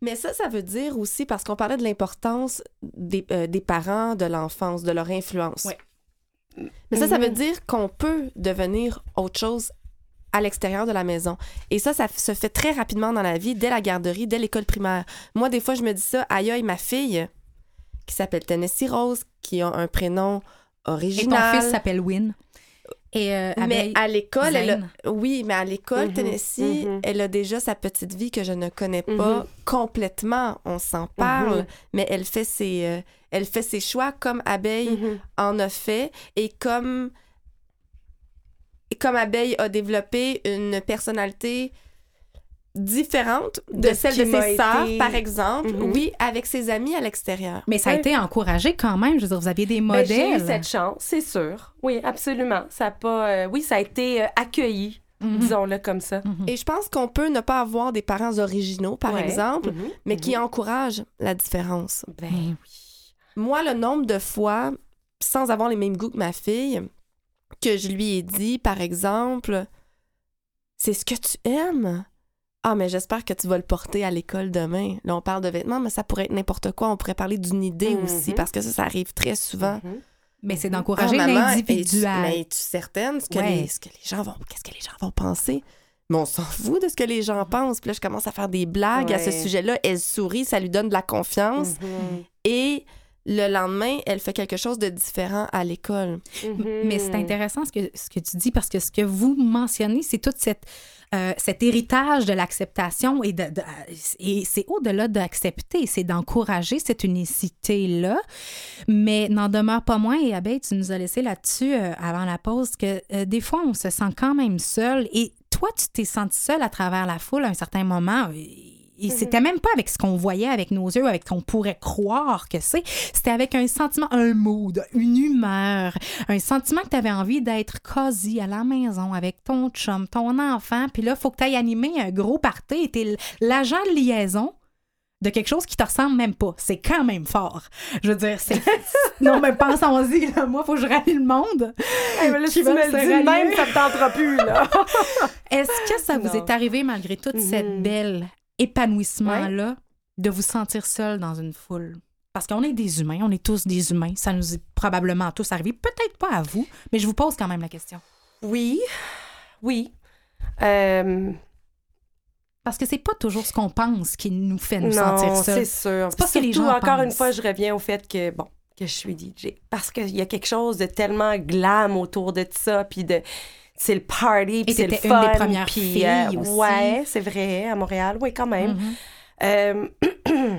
Mais ça, ça veut dire aussi, parce qu'on parlait de l'importance des, euh, des parents, de l'enfance, de leur influence. Ouais. Mais ça, ça veut Mhm. dire qu'on peut devenir autre chose à l'extérieur de la maison. Et ça, ça se fait très rapidement dans la vie, dès la garderie, dès l'école primaire. Moi, des fois, je me dis ça, aïe aïe, ma fille, qui s'appelle Tennessee Rose, qui a un prénom Et ton original. fils s'appelle Win. Et euh, Mais Abeille, à l'école, elle a- oui, mais à l'école, Mhm, Tennessee, mhm. elle a déjà sa petite vie que je ne connais pas Mhm. complètement. On s'en parle, mais elle fait ses, euh, elle fait ses choix comme Abeille en a fait et comme comme Abeille a développé une personnalité différente de, De ce celle de ses sœurs, été- par exemple, Mhm. oui, avec ses amis à l'extérieur. Mais ça a été encouragé quand même. Je veux dire, vous aviez des Ben, j'ai eu modèles. cette chance, c'est sûr. Oui, absolument. Ça a pas, euh, oui, ça a été euh, accueilli, Mhm. disons-le comme ça. Mhm. Et je pense qu'on peut ne pas avoir des parents originaux, par Ouais. exemple, mais qui encouragent la différence. Ben Ben oui. Moi, le nombre de fois, sans avoir les mêmes goûts que ma fille, que je lui ai dit, par exemple, c'est ce que tu aimes. Ah, mais j'espère que tu vas le porter à l'école demain. Là, on parle de vêtements, mais ça pourrait être n'importe quoi. On pourrait parler d'une idée aussi, parce que ça, ça arrive très souvent. Mhm. Mais c'est Ah, d'encourager maman, l'individuel. Mais es-tu certaine ce que, Ouais. les, ce que les gens vont, qu'est-ce que les gens vont penser? Mais on s'en fout de ce que les gens pensent. Puis là, je commence à faire des blagues à ce sujet-là. Elle sourit, ça lui donne de la confiance. Et le lendemain, elle fait quelque chose de différent à l'école. Mhm. Mais c'est intéressant ce que, ce que tu dis parce que ce que vous mentionnez, c'est tout cette, euh, cet héritage de l'acceptation et, de, de- et c'est au-delà d'accepter, c'est d'encourager cette unicité-là. Mais n'en demeure pas moins, et Abeille, tu nous as laissé là-dessus euh, avant la pause, que euh, des fois, on se sent quand même seul. Et toi, tu t'es senti seul à travers la foule à un certain moment. Et c'était même pas avec ce qu'on voyait avec nos yeux, avec ce qu'on pourrait croire que c'est. C'était avec un sentiment, un mood, une humeur, un sentiment que tu avais envie d'être cosy à la maison avec ton chum, ton enfant. Puis là, il faut que tu ailles animer un gros party t'es l'agent de liaison de quelque chose qui te ressemble même pas. C'est quand même fort. Je veux dire, c'est... non, mais pensons-y. Moi, faut que je rallie le monde. Hey, mais là, si tu me le dis même, ça me tentera plus, là. Est-ce que ça vous est arrivé, malgré tout cette Mhm. belle épanouissement-là, de vous sentir seul dans une foule? Parce qu'on est des humains, on est tous des humains. Ça nous est probablement tous arrivé. Peut-être pas à vous, mais je vous pose quand même la question. Oui, oui. Euh, Parce que c'est pas toujours ce qu'on pense qui nous fait nous non, sentir c'est seuls. sûr. C'est pas ce que les Surtout, gens encore une fois, je reviens au fait que, bon, que je suis DJ. Parce qu'il y a quelque chose de tellement glam autour de ça, puis de... C'est le party, puis c'est le fun. une des premières puis, filles euh, aussi. Ouais, c'est vrai, à Montréal, oui, quand même. Mhm. Euh,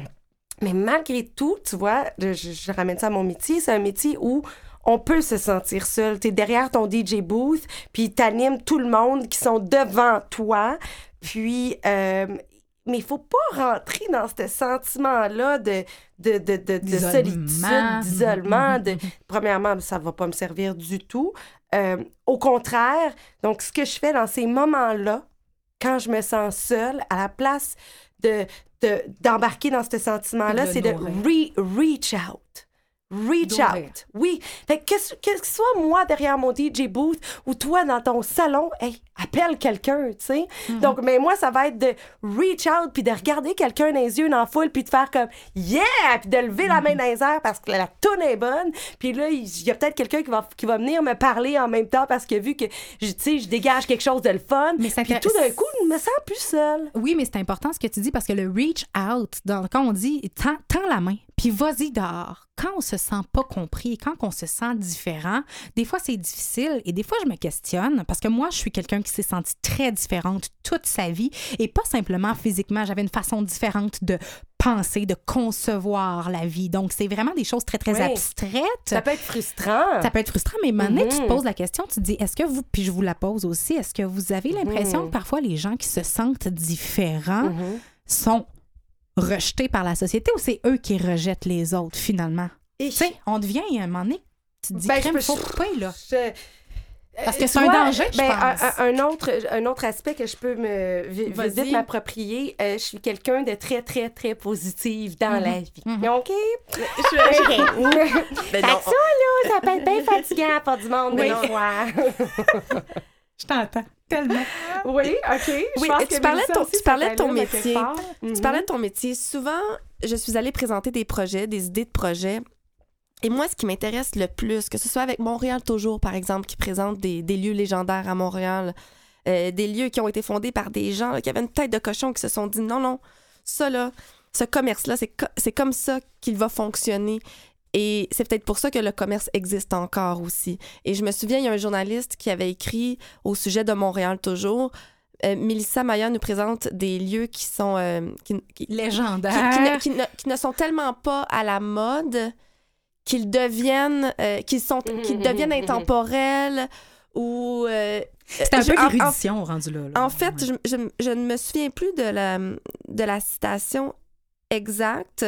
mais malgré tout, tu vois, je, je ramène ça à mon métier, c'est un métier où on peut se sentir seul. Tu es derrière ton DJ booth, puis t'animes tout le monde qui sont devant toi. Puis, euh, mais il faut pas rentrer dans ce sentiment-là de, de, de, de, solitude, d'isolement. Mhm, De, premièrement, ça va pas me servir du tout. Euh, au contraire, donc ce que je fais dans ces moments-là, quand je me sens seule, à la place de de- d'embarquer dans ce sentiment-là, c'est de re- reach out. Reach out. Oui. Fait que, que ce soit moi derrière mon DJ booth ou toi dans ton salon, hey, appelle quelqu'un, tu sais. Mm-hmm. Donc, mais moi, ça va être de reach out puis de regarder quelqu'un dans les yeux dans la foule puis de faire comme yeah! Puis de lever la Mm-hmm. main dans les airs parce que la toune est bonne. Puis là, il y a peut-être quelqu'un qui va, qui va venir me parler en même temps parce qu'il a vu que, tu sais, je dégage quelque chose de le fun. Mais ça puis tout d'un coup, je me sens plus seule. Oui, mais c'est important ce que tu dis parce que le reach out, dans, quand on dit tends, tends la main, puis vas-y dehors. Quand on se sent pas compris, quand on se sent différent, des fois c'est difficile et des fois je me questionne parce que moi je suis quelqu'un qui s'est senti très différente toute sa vie et pas simplement physiquement. J'avais une façon différente de penser, de concevoir la vie. Donc c'est vraiment des choses très très Oui. abstraites. Ça peut être frustrant. Ça peut être frustrant, mais maintenant, tu te Mhm. poses la question, tu te dis, est-ce que vous, puis je vous la pose aussi, est-ce que vous avez l'impression Mhm. que parfois les gens qui se sentent différents Mhm. sont rejetés par la société ou c'est eux qui rejettent les autres finalement? Tu sais, on devient à un moment donné, tu te dis, Ben, je crème, peux- faut couper, là. Je- Parce que Euh, c'est tu un danger, je ben, pense. Un, autre, un autre aspect que je peux me vite m'approprier, euh, je suis quelqu'un de très, très, très positif dans Mhm. la vie. Mhm. OK? Ben Fait non, que ça, là, ça peut être bien fatigant pour du monde, Oui. des fois. Je t'entends tellement. Oui, OK. Je Oui, pense que tu parlais ton- aussi, tu parlais de ton métier. Tu parlais de ton métier. Souvent, je suis allée présenter des projets, des idées de projets. Et moi, ce qui m'intéresse le plus, que ce soit avec Montréal Toujours, par exemple, qui présente des, des lieux légendaires à Montréal, euh, des lieux qui ont été fondés par des gens là, qui avaient une tête de cochon, qui se sont dit non, non, ça là, ce commerce-là, c'est co- c'est comme ça qu'il va fonctionner. Et c'est peut-être pour ça que le commerce existe encore aussi. Et je me souviens, il y a un journaliste qui avait écrit au sujet de Montréal Toujours. Euh, Mélissa Maya nous présente des lieux qui sont euh, qui, qui- qui- Légendaire. qui ne, qui ne- qui ne sont tellement pas à la mode qu'ils deviennent euh, qu'ils sont qu'ils Mhm, deviennent mhm, mhm. intemporels ou euh, C'est un je- peu l'érudition rendu là. là. en fait, je, je- je ne me souviens plus de la, de la citation exacte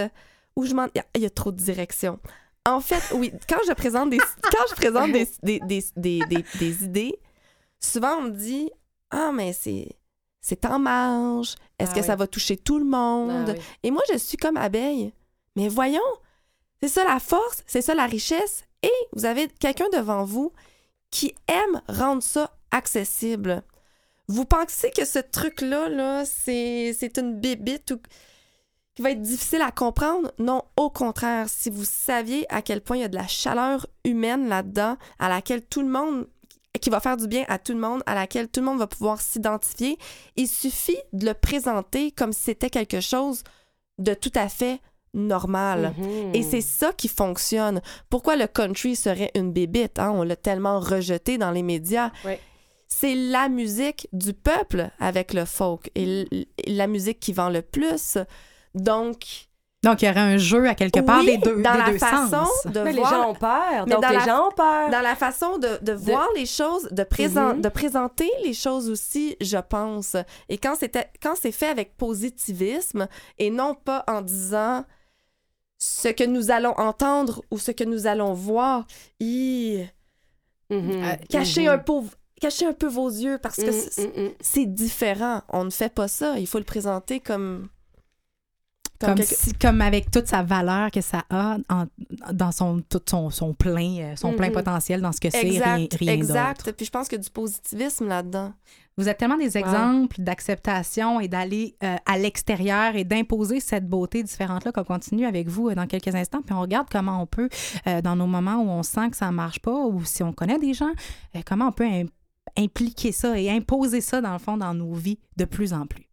où je m'en... Il y a- il y a trop de directions. En fait, oui, quand je présente des, quand je présente des, des, des, des, des- des idées, souvent on me dit « Ah, mais c'est, c'est en marge. Est-ce Ah que oui. ça va toucher tout le monde? Ah oui. Et moi, je suis comme abeille. Mais voyons, c'est ça la force, c'est ça la richesse. Et vous avez quelqu'un devant vous qui aime rendre ça accessible. vous pensez que ce truc-là, là, c'est c'est une bébite ou qui va être difficile à comprendre? Non, au contraire, si vous saviez à quel point il y a de la chaleur humaine là-dedans, à laquelle tout le monde qui va faire du bien à tout le monde, à laquelle tout le monde va pouvoir s'identifier. Il suffit de le présenter comme si c'était quelque chose de tout à fait normal. Mhm. Et c'est ça qui fonctionne. Pourquoi le country serait une bébite? hein? On l'a tellement rejeté dans les médias. Ouais. C'est la musique du peuple avec le folk et la musique qui vend le plus. Donc, Donc, il y aurait un jeu à quelque part oui, des deux, dans des la deux façon sens. de Mais les voir gens ont peur. Mais Donc, les la- gens ont peur. dans la façon de, de voir les choses, de, présent- Mhm. de présenter les choses aussi, je pense. Et quand c'était quand c'est fait avec positivisme et non pas en disant ce que nous allons entendre ou ce que nous allons voir, hi, Mhm. Euh, cachez Mhm. un peu cachez un peu vos yeux parce que Mhm, mhm. c'est différent. On ne fait pas ça. Il faut le présenter comme Comme, quelque- si- comme avec toute sa valeur que ça a en- dans son, tout son, son plein, euh, son plein Mhm. potentiel dans ce que c'est, rien, rien exact. Puis je pense que du positivisme là-dedans. Vous êtes tellement des exemples d'acceptation et d'aller euh, à l'extérieur et d'imposer cette beauté différente-là qu'on continue avec vous euh, dans quelques instants. Puis on regarde comment on peut, euh, dans nos moments où on sent que ça ne marche pas ou si on connaît des gens, comment on peut im- impliquer ça et imposer ça, dans le fond, dans nos vies de plus en plus.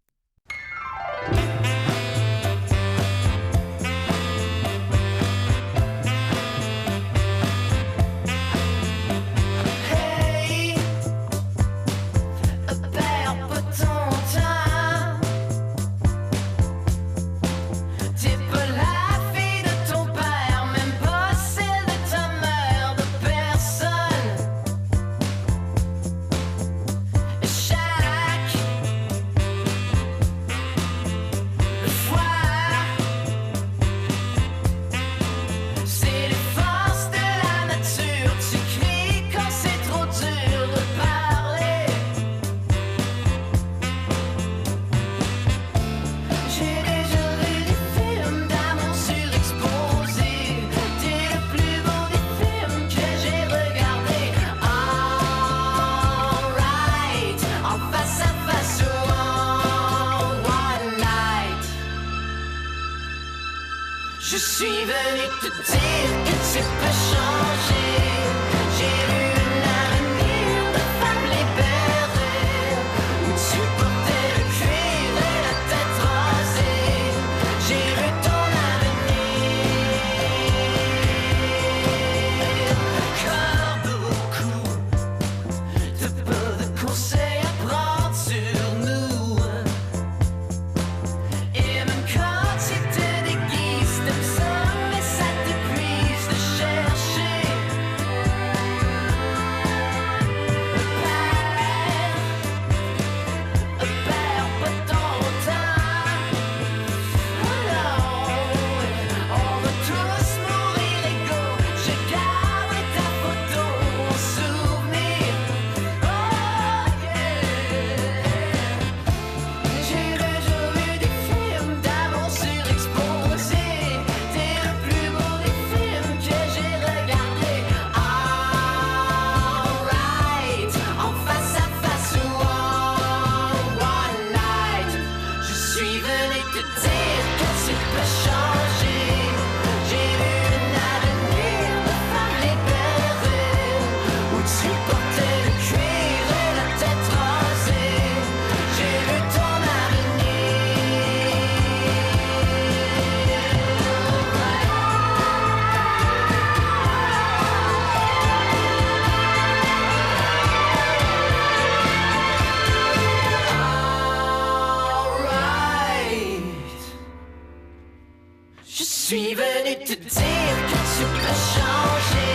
Suis venu te dire que tu peux changer. Suis venu te dire que tu peux changer.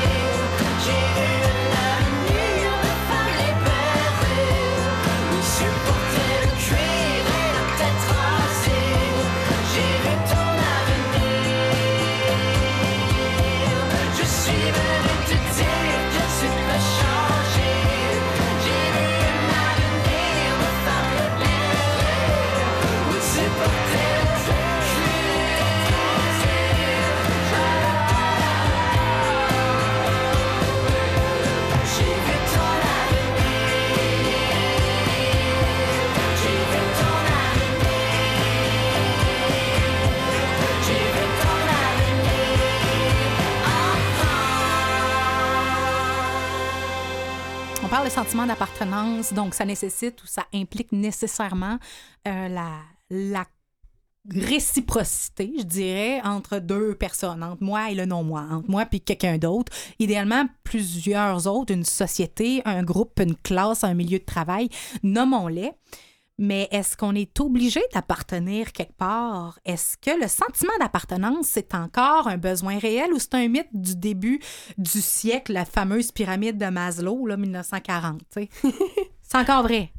De sentiment d'appartenance, donc ça nécessite ou ça implique nécessairement euh, la, la réciprocité, je dirais, entre deux personnes, entre moi et le non-moi, entre moi et quelqu'un d'autre. Idéalement, plusieurs autres, une société, un groupe, une classe, un milieu de travail, nommons-les. Mais est-ce qu'on est obligé d'appartenir quelque part? Est-ce que le sentiment d'appartenance, c'est encore un besoin réel ou c'est un mythe du début du siècle, la fameuse pyramide de Maslow, là, 1940? tu sais? c'est encore vrai.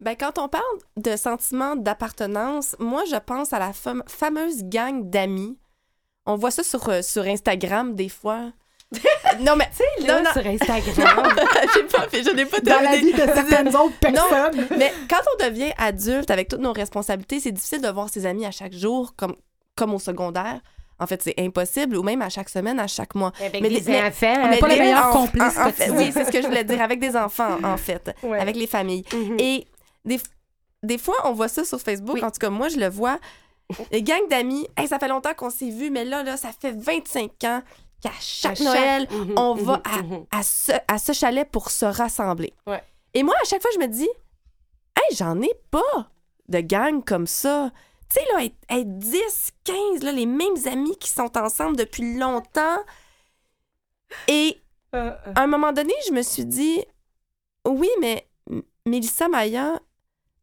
Ben, quand on parle de sentiment d'appartenance, moi, je pense à la fam- fameuse gang d'amis. On voit ça sur, euh, sur Instagram des fois. non, mais. Là, non, non. sur Instagram. J'ai pas fait, je n'ai pas Dans la terminé. vie de certaines autres personnes. Mais quand on devient adulte avec toutes nos responsabilités, c'est difficile de voir ses amis à chaque jour comme, comme au secondaire. En fait, c'est impossible, ou même à chaque semaine, à chaque mois. Avec Mais des les- enfants. On n'est pas les meilleurs en- complices en- en que fait, tu Oui, c'est ce que je voulais dire, avec des enfants, en fait, Ouais. avec les familles. Mhm. Et des, des fois, on voit ça sur Facebook. Oui. En tout cas, moi, je le vois. Les gangs d'amis, Hey, ça fait longtemps qu'on s'est vus, mais là, là, ça fait 25 ans qu'à chaque chaque- Noël, Mhm, on mhm, va à, mhm. à ce, à ce chalet pour se rassembler. Ouais. Et moi, à chaque fois, je me dis, hey, j'en ai pas de gang comme ça. Tu sais, là, être, être 10, 15, là, les mêmes amis qui sont ensemble depuis longtemps. Et Euh, euh. à un moment donné, je me suis dit, oui, mais Mélissa Maya,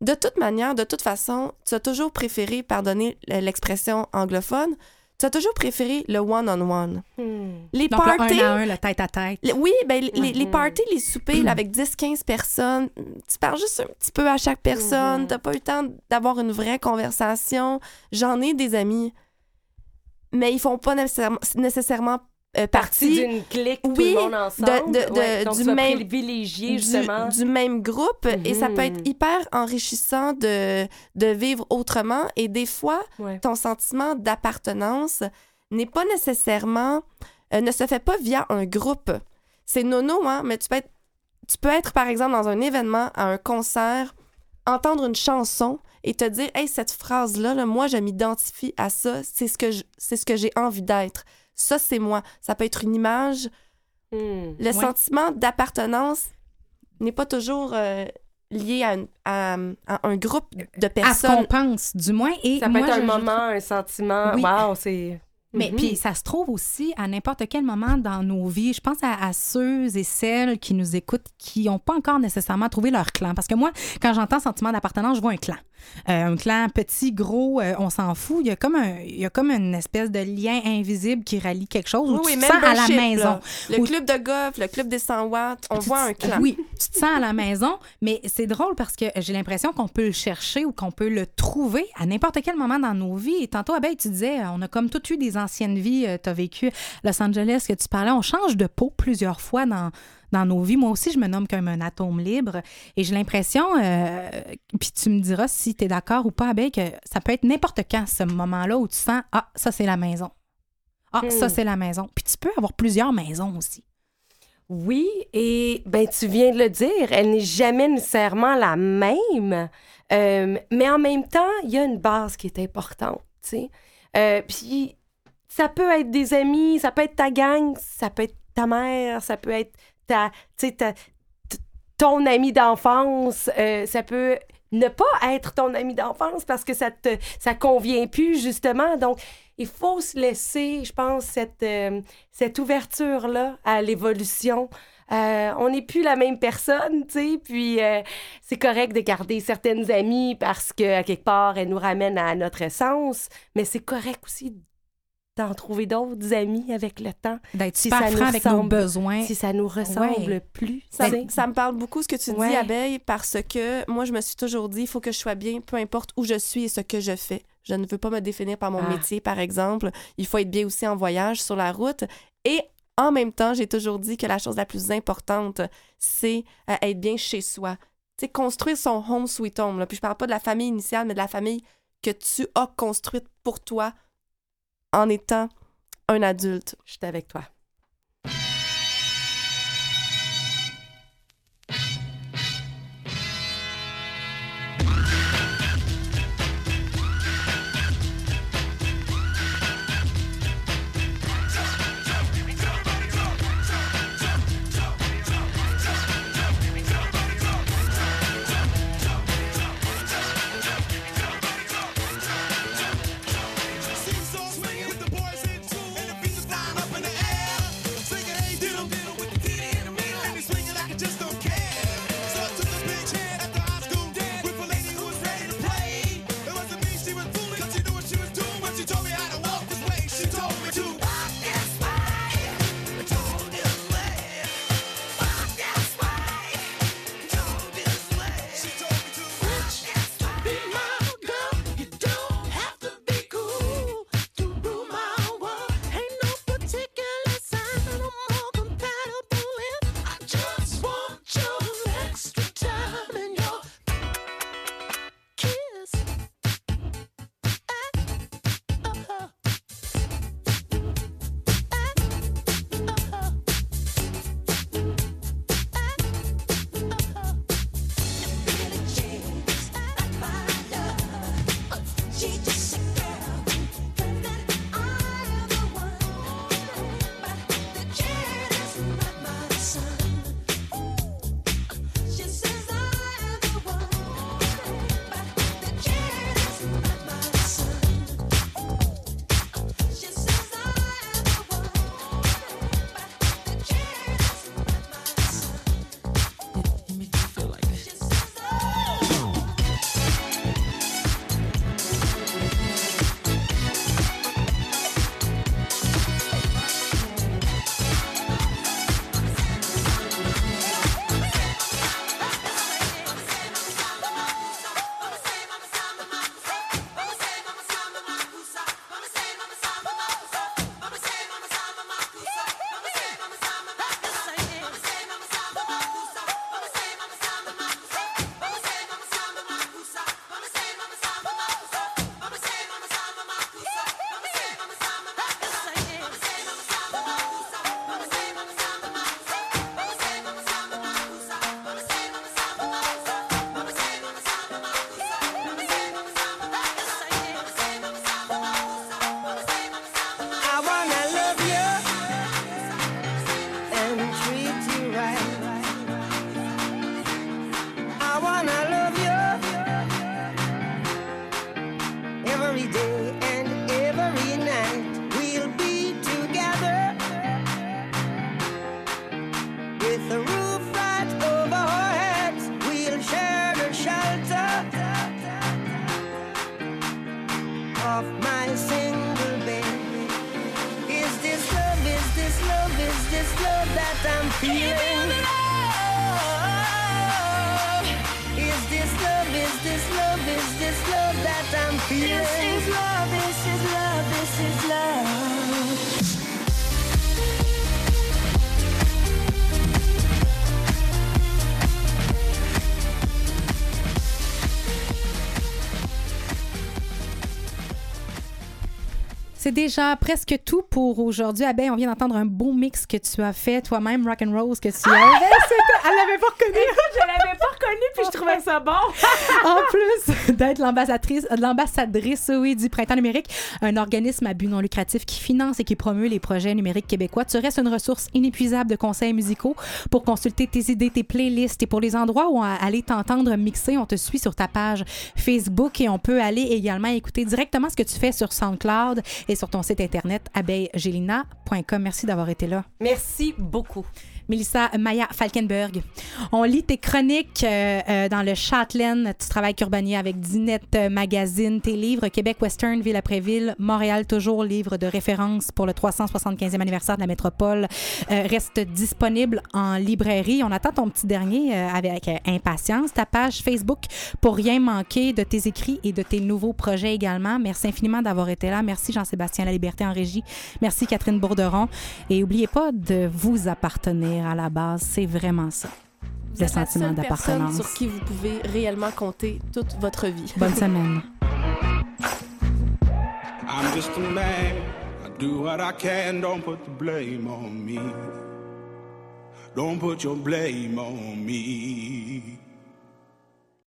de toute manière, de toute façon, tu as toujours préféré, pardonner l'expression anglophone, tu as toujours préféré le one-on-one? Hmm. Les Donc, le parties... un à un, le tête à tête. le- Oui, ben, les, les Mhm. parties, les soupers là, avec 10-15 personnes, tu parles juste un petit peu à chaque personne, Mhm. t'as pas eu le temps d'avoir une vraie conversation. J'en ai des amis, mais ils font pas nécessairement, nécessairement euh, Partie d'une clique, tout Oui, le monde ensemble. de- de- Ouais, donc du même- justement. du même groupe et ça peut être Mhm. hyper enrichissant de, de vivre autrement et des fois Ouais. ton sentiment d'appartenance n'est pas nécessairement euh, ne se fait pas via un groupe c'est nono hein mais tu peux être tu peux être par exemple dans un événement à un concert entendre une chanson et te dire hey cette phrase là, moi je m'identifie à ça c'est ce que c'est ce que j'ai envie d'être ça c'est moi ça peut être une image Hmm. le sentiment d'appartenance n'est pas toujours euh, lié à, une- à- à un groupe de À ce qu'on personnes. pense, du moins. Et Ça peut moi, être un je- moment, un sentiment. Oui. Wow, c'est. Mais Mhm. puis ça se trouve aussi à n'importe quel moment dans nos vies. Je pense à, à ceux et celles qui nous écoutent qui n'ont pas encore nécessairement trouvé leur clan. Parce que moi, quand j'entends sentiment d'appartenance, je vois un clan. Euh, un clan petit, gros, euh, on s'en fout. Il y, a comme un, il y a comme une espèce de lien invisible qui relie quelque chose où Oui, tu te sens à la maison. là. Le club de golf, le club des 100 watts, on Tu voit un clan. Oui, tu te sens à la maison, mais c'est drôle parce que j'ai l'impression qu'on peut le chercher ou qu'on peut le trouver à n'importe quel moment dans nos vies. Et tantôt, Abeille, tu disais, on a comme toutes eu des anciennes vies. Tu as vécu Los Angeles, que tu parlais. On change de peau plusieurs fois dans, dans nos vies. Moi aussi, je me nomme comme un atome libre. Et j'ai l'impression, euh, puis tu me diras si tu es d'accord ou pas, Abeille, que ça peut être n'importe quand, ce moment-là où tu sens, ah, ça, c'est la maison. Ah, Hmm. ça, c'est la maison. Puis tu peux avoir plusieurs maisons aussi. Oui, et ben tu viens de le dire, elle n'est jamais nécessairement la même, Euh, mais en même temps, il y a une base qui est importante, tu sais. Euh, Puis ça peut être des amis, ça peut être ta gang, ça peut être ta mère, ça peut être ta, ta- ton ami d'enfance, euh, ça peut ne pas être ton ami d'enfance parce que ça te ça convient plus justement. Donc il faut se laisser, je pense, cette euh, cette ouverture là à l'évolution. Euh, on n'est plus la même personne, tu sais, puis c'est correct de garder certaines amies parce que à quelque part elles nous ramènent à notre essence, mais c'est correct aussi d'en trouver d'autres amis avec le temps D'être Si super ça nous franc avec nos ressemble. besoins. si ça nous ressemble Ouais. plus. Ça, me parle beaucoup ce que tu dis. Abeille, parce que moi, je me suis toujours dit, il faut que je sois bien, peu importe où je suis et ce que je fais. Je ne veux pas me définir par mon Ah. métier, par exemple. Il faut être bien aussi en voyage, sur la route. Et en même temps, j'ai toujours dit que la chose la plus importante, c'est euh, être bien chez soi. Tu sais, construire son home sweet home. Là. Puis je parle pas de la famille initiale, mais de la famille que tu as construite pour toi en étant un adulte. Je suis avec toi. Déjà presque tout pour aujourd'hui. Abeille, on vient d'entendre un beau mix que tu as fait toi-même, Rock and Rose, que tu as. Elle l'avait pas reconnu. Je l'avais pas reconnu, puis je trouvais ça bon. en plus d'être l'ambassadrice, l'ambassadrice oui, du Printemps numérique, un organisme à but non lucratif qui finance et qui promeut les projets numériques québécois, tu restes une ressource inépuisable de conseils musicaux pour consulter tes idées, tes playlists et pour les endroits où aller t'entendre mixer, on te suit sur ta page Facebook et on peut aller également écouter directement ce que tu fais sur SoundCloud et sur ton site internet abeillegelina.com. Merci d'avoir été là. Merci beaucoup. Mélissa Maya Falkenberg. On lit tes chroniques euh, euh, dans le Châtelaine. Tu travailles qu'Urbania avec Dinette Magazine. Tes livres Québec Western, Ville après Ville, Montréal toujours, livre de référence pour le 375e anniversaire de la métropole, euh, reste disponible en librairie. On attend ton petit dernier avec impatience. Ta page Facebook pour rien manquer de tes écrits et de tes nouveaux projets également. Merci infiniment d'avoir été là. Merci Jean-Sébastien La Liberté en régie. Merci Catherine Bourderon. Et n'oubliez pas de vous appartenir à la base. C'est vraiment ça. Vous Le sentiment d'appartenance. sur qui vous pouvez réellement compter toute votre vie. Bonne semaine. I'm just a man. I do what I can. Don't put the blame on me. Don't put your blame on me.